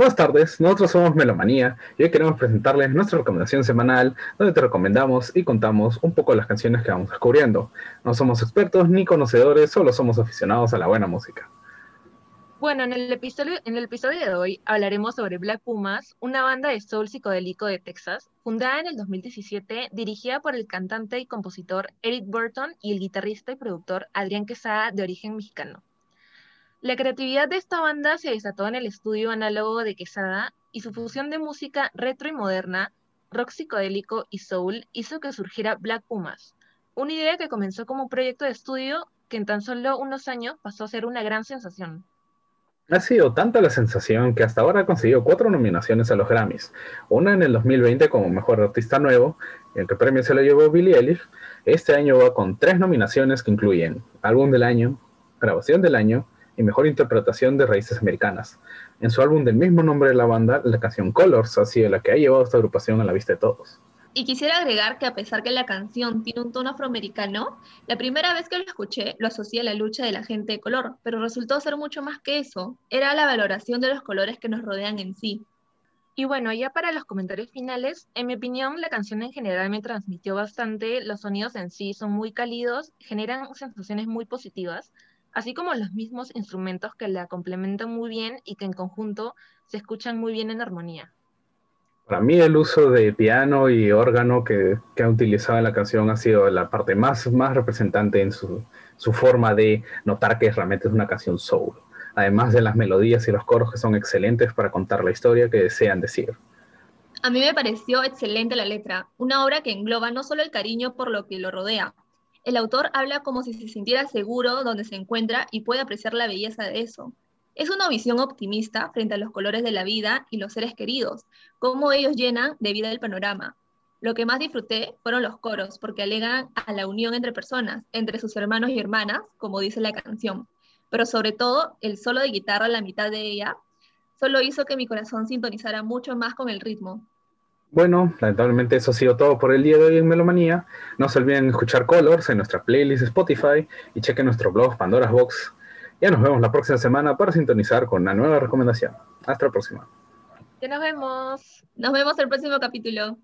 Buenas tardes, nosotros somos Melomanía y hoy queremos presentarles nuestra recomendación semanal donde te recomendamos y contamos un poco las canciones que vamos descubriendo. No somos expertos ni conocedores, solo somos aficionados a la buena música. Bueno, en el, episodio, en el episodio de hoy hablaremos sobre Black Pumas, una banda de soul psicodélico de Texas, fundada en el 2017, dirigida por el cantante y compositor Eric Burton y el guitarrista y productor Adrián Quesada, de origen mexicano. La creatividad de esta banda se desató en el estudio análogo de Quesada y su fusión de música retro y moderna, rock psicodélico y soul hizo que surgiera Black Pumas, una idea que comenzó como un proyecto de estudio que en tan solo unos años pasó a ser una gran sensación. Ha sido tanta la sensación que hasta ahora ha conseguido cuatro nominaciones a los Grammys, una en el 2020 como Mejor Artista Nuevo, el que premio se lo llevó Billie Eilish, este año va con tres nominaciones que incluyen Álbum del Año, Grabación del Año y mejor interpretación de raíces americanas. En su álbum del mismo nombre de la banda, la canción Colors ha sido la que ha llevado a esta agrupación a la vista de todos. Y quisiera agregar que a pesar que la canción tiene un tono afroamericano, la primera vez que lo escuché lo asocié a la lucha de la gente de color, pero resultó ser mucho más que eso. Era la valoración de los colores que nos rodean en sí. Y bueno, ya para los comentarios finales, en mi opinión la canción en general me transmitió bastante, los sonidos en sí son muy cálidos, generan sensaciones muy positivas, así como los mismos instrumentos que la complementan muy bien y que en conjunto se escuchan muy bien en armonía. Para mí el uso de piano y órgano que, que ha utilizado en la canción ha sido la parte más, más representante en su, su forma de notar que realmente es una canción soul, además de las melodías y los coros que son excelentes para contar la historia que desean decir. A mí me pareció excelente la letra, una obra que engloba no solo el cariño por lo que lo rodea, el autor habla como si se sintiera seguro donde se encuentra y puede apreciar la belleza de eso. Es una visión optimista frente a los colores de la vida y los seres queridos, cómo ellos llenan de vida el panorama. Lo que más disfruté fueron los coros, porque alegan a la unión entre personas, entre sus hermanos y hermanas, como dice la canción. Pero sobre todo, el solo de guitarra la mitad de ella, solo hizo que mi corazón sintonizara mucho más con el ritmo. Bueno, lamentablemente eso ha sido todo por el día de hoy en Melomanía. No se olviden escuchar Colors en nuestra playlist Spotify y chequen nuestro blog Pandora's Box. Ya nos vemos la próxima semana para sintonizar con una nueva recomendación. Hasta la próxima. Ya nos vemos. Nos vemos el próximo capítulo.